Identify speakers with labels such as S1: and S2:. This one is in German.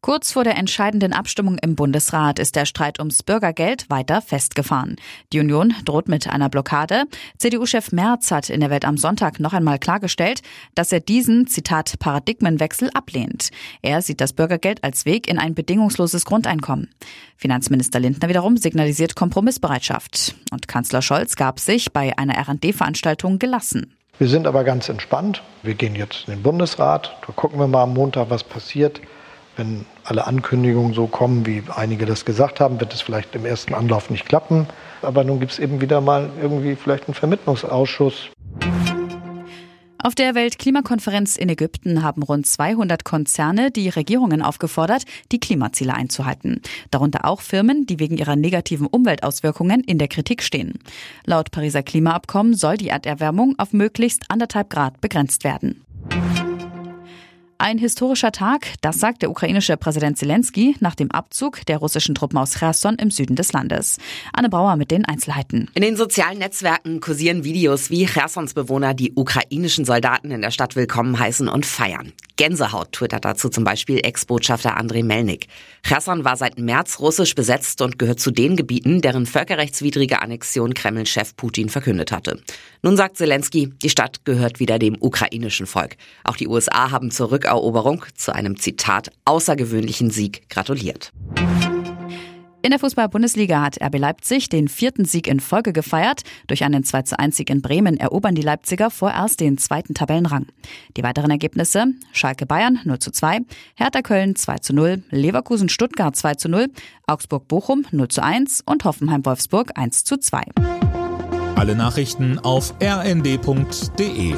S1: Kurz vor der entscheidenden Abstimmung im Bundesrat ist der Streit ums Bürgergeld weiter festgefahren. Die Union droht mit einer Blockade. CDU-Chef Merz hat in der Welt am Sonntag noch einmal klargestellt, dass er diesen, Zitat, Paradigmenwechsel ablehnt. Er sieht das Bürgergeld als Weg in ein bedingungsloses Grundeinkommen. Finanzminister Lindner wiederum signalisiert Kompromissbereitschaft. Und Kanzler Scholz gab sich bei einer RD-Veranstaltung gelassen.
S2: Wir sind aber ganz entspannt. Wir gehen jetzt in den Bundesrat. Da gucken wir mal am Montag, was passiert. Wenn alle Ankündigungen so kommen, wie einige das gesagt haben, wird es vielleicht im ersten Anlauf nicht klappen. Aber nun gibt es eben wieder mal irgendwie vielleicht einen Vermittlungsausschuss.
S1: Auf der Weltklimakonferenz in Ägypten haben rund 200 Konzerne die Regierungen aufgefordert, die Klimaziele einzuhalten. Darunter auch Firmen, die wegen ihrer negativen Umweltauswirkungen in der Kritik stehen. Laut Pariser Klimaabkommen soll die Erderwärmung auf möglichst anderthalb Grad begrenzt werden. Ein historischer Tag, das sagt der ukrainische Präsident Zelensky nach dem Abzug der russischen Truppen aus Cherson im Süden des Landes. Anne Brauer mit den Einzelheiten.
S3: In den sozialen Netzwerken kursieren Videos, wie Chersons Bewohner die ukrainischen Soldaten in der Stadt willkommen heißen und feiern. Gänsehaut twittert dazu zum Beispiel Ex-Botschafter Andrei Melnik. Cherson war seit März russisch besetzt und gehört zu den Gebieten, deren völkerrechtswidrige Annexion Kreml-Chef Putin verkündet hatte. Nun sagt Zelensky, die Stadt gehört wieder dem ukrainischen Volk. Auch die USA haben zur Rückeroberung zu einem Zitat außergewöhnlichen Sieg gratuliert.
S1: In der Fußball-Bundesliga hat RB Leipzig den vierten Sieg in Folge gefeiert. Durch einen 2 zu 1 Sieg in Bremen erobern die Leipziger vorerst den zweiten Tabellenrang. Die weiteren Ergebnisse Schalke Bayern 0 zu 2, Hertha Köln 2 zu 0, Leverkusen Stuttgart 2 zu 0, Augsburg Bochum 0 zu 1 und Hoffenheim Wolfsburg 1 zu 2.
S4: Alle Nachrichten auf rnd.de